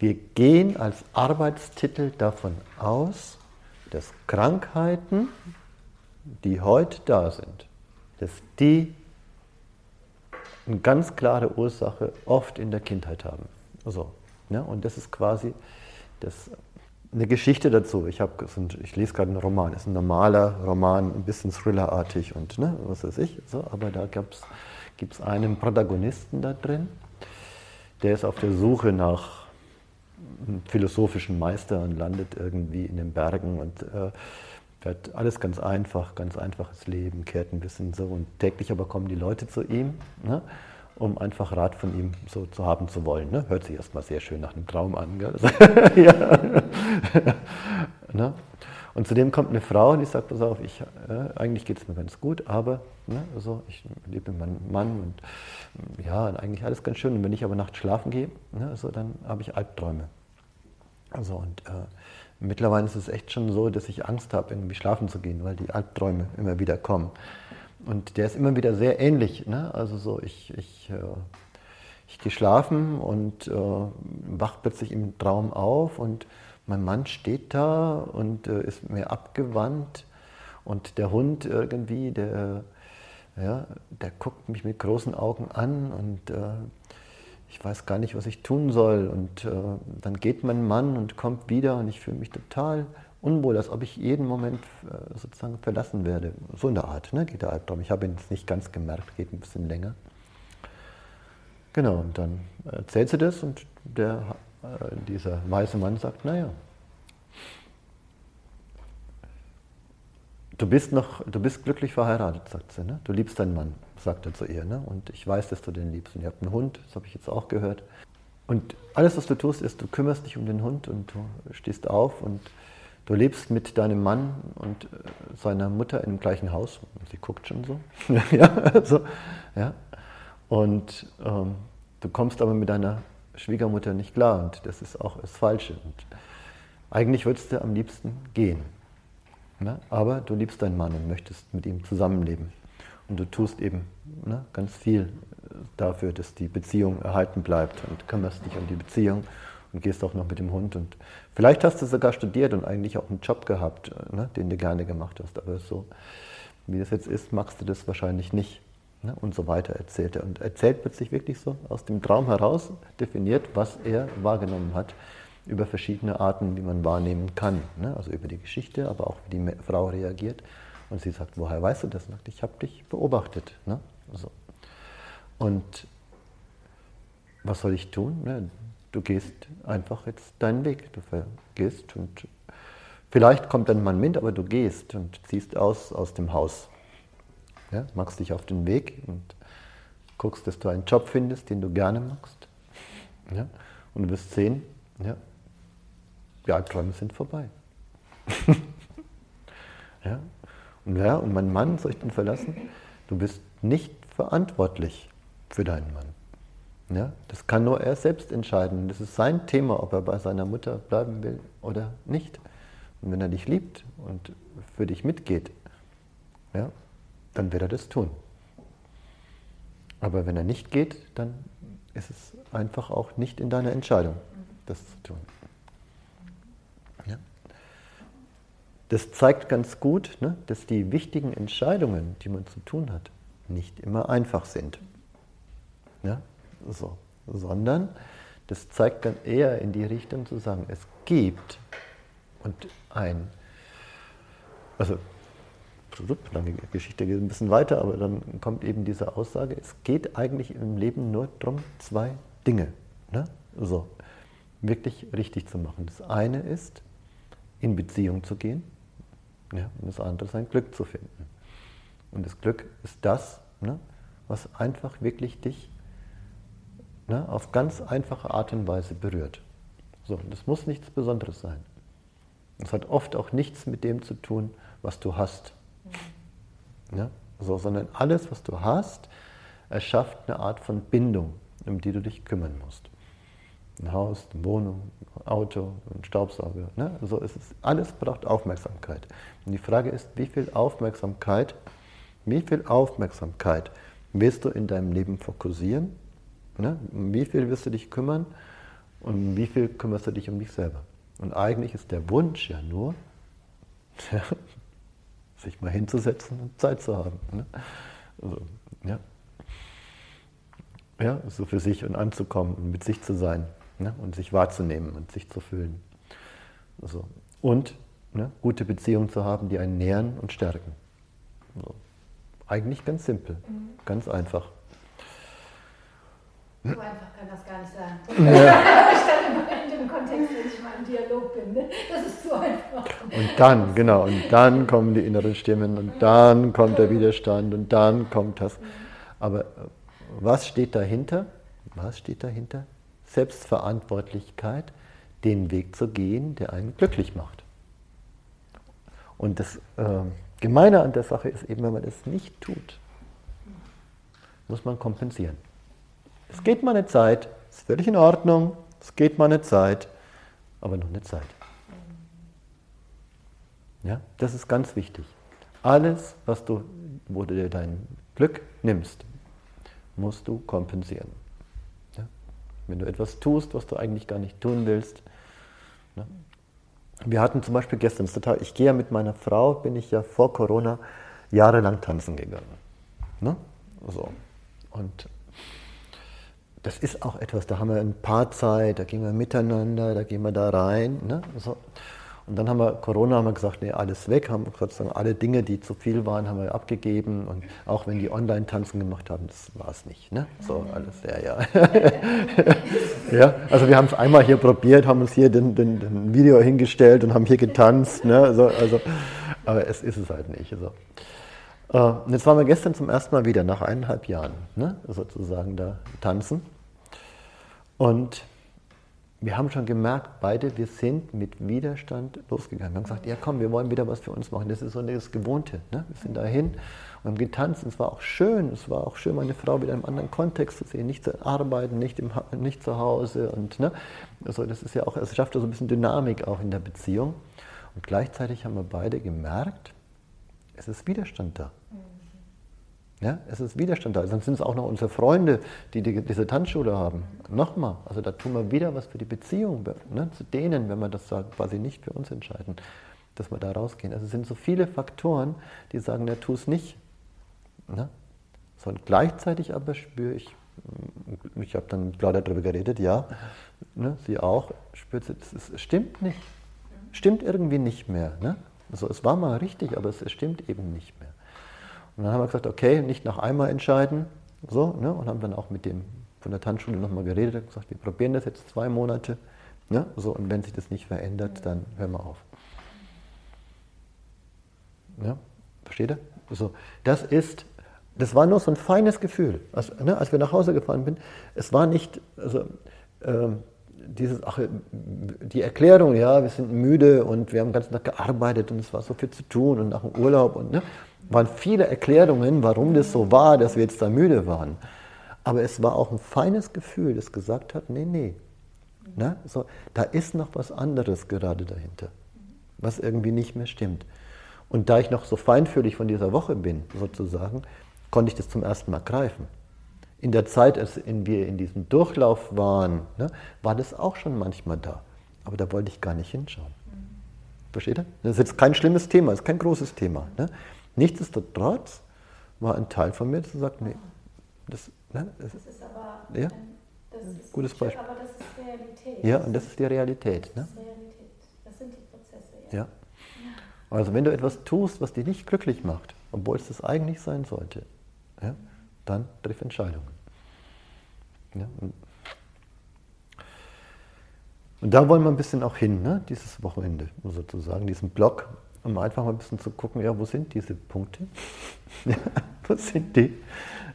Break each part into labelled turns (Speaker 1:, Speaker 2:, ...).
Speaker 1: Wir gehen als Arbeitstitel davon aus, dass Krankheiten, die heute da sind, dass die eine ganz klare Ursache oft in der Kindheit haben. So, ne? Und das ist quasi das, eine Geschichte dazu. Ich, hab, ich lese gerade einen Roman, das ist ein normaler Roman, ein bisschen thrillerartig und ne, was weiß ich. So, aber da gibt es einen Protagonisten da drin, der ist auf der Suche nach philosophischen Meister und landet irgendwie in den Bergen und äh, hat alles ganz einfach, ganz einfaches Leben, kehrt ein bisschen so und täglich aber kommen die Leute zu ihm, ne, um einfach Rat von ihm so zu haben zu wollen. Ne? Hört sich erstmal sehr schön nach einem Traum an. ja. ne? Und zudem kommt eine Frau und die sagt, pass auf, ich, äh, eigentlich geht es mir ganz gut, aber ne, also ich lebe mit meinem Mann und ja, eigentlich alles ganz schön. Und wenn ich aber nachts schlafen gehe, ne, also dann habe ich Albträume. Also und äh, mittlerweile ist es echt schon so, dass ich Angst habe, irgendwie schlafen zu gehen, weil die Albträume immer wieder kommen. Und der ist immer wieder sehr ähnlich. Ne? Also so, ich, ich, äh, ich gehe schlafen und äh, wach plötzlich im Traum auf und mein Mann steht da und äh, ist mir abgewandt und der Hund irgendwie, der, ja, der guckt mich mit großen Augen an und äh, ich weiß gar nicht, was ich tun soll. Und äh, dann geht mein Mann und kommt wieder und ich fühle mich total unwohl, als ob ich jeden Moment äh, sozusagen verlassen werde. So in der Art ne, geht der Albtraum. Ich habe ihn jetzt nicht ganz gemerkt, geht ein bisschen länger. Genau, und dann erzählt sie das und der, dieser weise Mann sagt, naja, du bist noch, du bist glücklich verheiratet, sagt sie, ne? du liebst deinen Mann sagt er zu ihr. Ne? Und ich weiß, dass du den liebst. Und ihr habt einen Hund, das habe ich jetzt auch gehört. Und alles, was du tust, ist, du kümmerst dich um den Hund und du stehst auf und du lebst mit deinem Mann und äh, seiner Mutter im gleichen Haus. Sie guckt schon so. ja, so ja. Und ähm, du kommst aber mit deiner Schwiegermutter nicht klar und das ist auch das Falsche. Und eigentlich würdest du am liebsten gehen. Ne? Aber du liebst deinen Mann und möchtest mit ihm zusammenleben. Und du tust eben ne, ganz viel dafür, dass die Beziehung erhalten bleibt und kümmerst dich um die Beziehung und gehst auch noch mit dem Hund. Und vielleicht hast du sogar studiert und eigentlich auch einen Job gehabt, ne, den du gerne gemacht hast. Aber so wie das jetzt ist, magst du das wahrscheinlich nicht. Ne, und so weiter erzählt er. Und erzählt plötzlich wirklich so aus dem Traum heraus, definiert, was er wahrgenommen hat über verschiedene Arten, wie man wahrnehmen kann. Ne? Also über die Geschichte, aber auch wie die Frau reagiert. Und sie sagt, woher weißt du das? Und ich habe dich beobachtet. Ne? So. Und was soll ich tun? Ne? Du gehst einfach jetzt deinen Weg. Du gehst und vielleicht kommt dein Mann mit, aber du gehst und ziehst aus aus dem Haus. Ja? Machst dich auf den Weg und guckst, dass du einen Job findest, den du gerne machst. Ja? Und du wirst sehen, ja, die Albträume sind vorbei. ja? Und, ja, und mein Mann soll ich dann verlassen? Du bist nicht verantwortlich für deinen Mann. Ja, das kann nur er selbst entscheiden. Das ist sein Thema, ob er bei seiner Mutter bleiben will oder nicht. Und wenn er dich liebt und für dich mitgeht, ja, dann wird er das tun. Aber wenn er nicht geht, dann ist es einfach auch nicht in deiner Entscheidung, das zu tun. Das zeigt ganz gut, ne, dass die wichtigen Entscheidungen, die man zu tun hat, nicht immer einfach sind. Ja, so. Sondern das zeigt dann eher in die Richtung zu sagen, es gibt und ein, also lange Geschichte geht ein bisschen weiter, aber dann kommt eben diese Aussage, es geht eigentlich im Leben nur darum, zwei Dinge. Ne? So, wirklich richtig zu machen. Das eine ist, in Beziehung zu gehen ja, und das andere ist ein Glück zu finden. Und das Glück ist das, ne, was einfach wirklich dich ne, auf ganz einfache Art und Weise berührt. So, das muss nichts Besonderes sein. Es hat oft auch nichts mit dem zu tun, was du hast. Ja, so, sondern alles, was du hast, erschafft eine Art von Bindung, um die du dich kümmern musst ein Haus, eine Wohnung, ein Auto, ein Staubsauger. Ne? Also es alles braucht Aufmerksamkeit. Und die Frage ist, wie viel Aufmerksamkeit, wie viel Aufmerksamkeit wirst du in deinem Leben fokussieren? Ne? Wie viel wirst du dich kümmern Und wie viel kümmerst du dich um dich selber? Und eigentlich ist der Wunsch ja nur, sich mal hinzusetzen und Zeit zu haben. Ne? Also, ja. ja, so für sich und anzukommen und mit sich zu sein ne? und sich wahrzunehmen und sich zu fühlen. So. Und ne? gute Beziehungen zu haben, die einen nähern und stärken. So. Eigentlich ganz simpel, mhm. ganz einfach.
Speaker 2: So einfach kann das gar nicht sein. Ja. in dem Kontext, wenn ich mal im Dialog bin. Ne? Das ist zu einfach.
Speaker 1: Und dann, genau, und dann kommen die inneren Stimmen und dann kommt der Widerstand und dann kommt das. Aber äh, was steht dahinter? Was steht dahinter? Selbstverantwortlichkeit, den Weg zu gehen, der einen glücklich macht. Und das äh, Gemeine an der Sache ist eben, wenn man das nicht tut, muss man kompensieren. Es geht mal eine Zeit, ist völlig in Ordnung, es geht mal eine Zeit, aber noch eine Zeit. Ja, das ist ganz wichtig. Alles, was du, wo du dir dein Glück nimmst, musst du kompensieren. Ja? Wenn du etwas tust, was du eigentlich gar nicht tun willst. Ja? Wir hatten zum Beispiel gestern, ich gehe ja mit meiner Frau, bin ich ja vor Corona jahrelang tanzen gegangen. Ne? So. Und das ist auch etwas, da haben wir ein paar Zeit, da gehen wir miteinander, da gehen wir da rein. Ne? So. Und dann haben wir Corona haben wir gesagt, nee, alles weg, haben sozusagen alle Dinge, die zu viel waren, haben wir abgegeben. Und auch wenn die Online-Tanzen gemacht haben, das war es nicht. Ne? So alles, ja, ja. ja. Also wir haben es einmal hier probiert, haben uns hier den, den, den Video hingestellt und haben hier getanzt. Ne? So, also, aber es ist es halt nicht. So. Äh, und jetzt waren wir gestern zum ersten Mal wieder, nach eineinhalb Jahren, ne, sozusagen da tanzen. Und wir haben schon gemerkt, beide, wir sind mit Widerstand losgegangen. Wir haben gesagt, ja komm, wir wollen wieder was für uns machen. Das ist so das Gewohnte. Ne? Wir sind dahin und haben getanzt. Und es war auch schön. Es war auch schön, meine Frau wieder in einem anderen Kontext zu sehen. Nicht zu arbeiten, nicht, im, nicht zu Hause. Und, ne? also das ist ja auch, es schafft ja so ein bisschen Dynamik auch in der Beziehung. Und gleichzeitig haben wir beide gemerkt, es ist Widerstand da. Ja, es ist Widerstand da. Sonst sind es auch noch unsere Freunde, die, die diese Tanzschule haben. Nochmal, also da tun wir wieder was für die Beziehung ne, zu denen, wenn wir das quasi nicht für uns entscheiden, dass wir da rausgehen. Also es sind so viele Faktoren, die sagen, ja, tu es nicht. Ne? So, und gleichzeitig aber spüre ich, ich habe dann klar darüber geredet, ja, ne, sie auch, spürt sie, es stimmt nicht. Stimmt irgendwie nicht mehr. Ne? Also es war mal richtig, aber es stimmt eben nicht mehr. Und dann haben wir gesagt, okay, nicht nach einmal entscheiden, so, ne? und haben dann auch mit dem von der Tanzschule nochmal geredet und gesagt, wir probieren das jetzt zwei Monate, ne? so, und wenn sich das nicht verändert, dann hören wir auf. Ja? Versteht ihr? So, das ist, das war nur so ein feines Gefühl. Als, ne, als wir nach Hause gefahren sind, es war nicht, also, ähm, dieses, ach, die Erklärung, ja, wir sind müde und wir haben den ganzen Tag gearbeitet und es war so viel zu tun und nach dem Urlaub und ne, waren viele Erklärungen, warum das so war, dass wir jetzt da müde waren. Aber es war auch ein feines Gefühl, das gesagt hat, nee, nee, ne, so, da ist noch was anderes gerade dahinter, was irgendwie nicht mehr stimmt. Und da ich noch so feinfühlig von dieser Woche bin, sozusagen, konnte ich das zum ersten Mal greifen in der Zeit, als wir in diesem Durchlauf waren, ne, war das auch schon manchmal da. Aber da wollte ich gar nicht hinschauen. Versteht ihr? Das ist jetzt kein schlimmes Thema, das ist kein großes Thema. Ne? Nichtsdestotrotz war ein Teil von mir, der sagt, nee, das, ne, das, das ist aber ja, das ist gutes Beispiel. Aber das ist Realität. Ja, und das ist die Realität. Ne? Das ist Realität. Das sind die Prozesse. Ja. ja. Also wenn du etwas tust, was dich nicht glücklich macht, obwohl es das eigentlich sein sollte, ja, dann triff Entscheidungen. Ja, und, und, da wollen wir ein bisschen auch hin, ne? dieses Wochenende sozusagen, diesen Block, um einfach mal ein bisschen zu gucken, ja, wo sind diese Punkte? ja, wo sind die?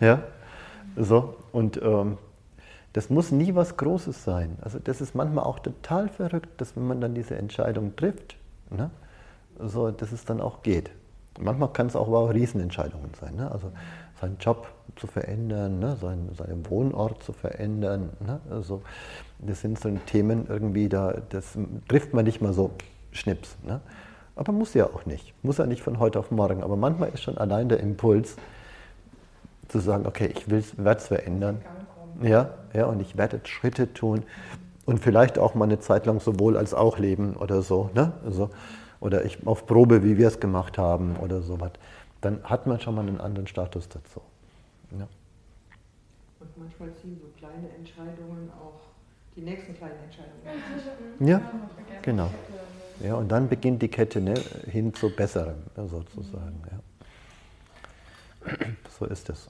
Speaker 1: Ja, so, und ähm, das muss nie was Großes sein. Also das ist manchmal auch total verrückt, dass wenn man dann diese Entscheidung trifft, ne? so, dass es dann auch geht. Manchmal kann es auch, aber Riesenentscheidungen sein. Ne? Also seinen Job zu verändern, ne, seinen, seinen Wohnort zu verändern. Ne, also das sind so Themen irgendwie, da, das trifft man nicht mal so schnips. Ne. Aber muss ja auch nicht. Muss ja nicht von heute auf morgen. Aber manchmal ist schon allein der Impuls zu sagen, okay, ich werde es verändern. Ja, ja, und ich werde Schritte tun. Und und vielleicht auch mal eine Zeit lang sowohl als auch leben oder so, ne? Also, oder ich auf Probe, wie wir es gemacht haben oder sowas, dann hat man schon mal einen anderen Status dazu. Ja.
Speaker 3: Und manchmal ziehen so kleine Entscheidungen auch die nächsten kleinen Entscheidungen.
Speaker 1: Ja, genau. Ja, und dann beginnt die Kette ne, hin zu Besserem, sozusagen. Ja. So ist es.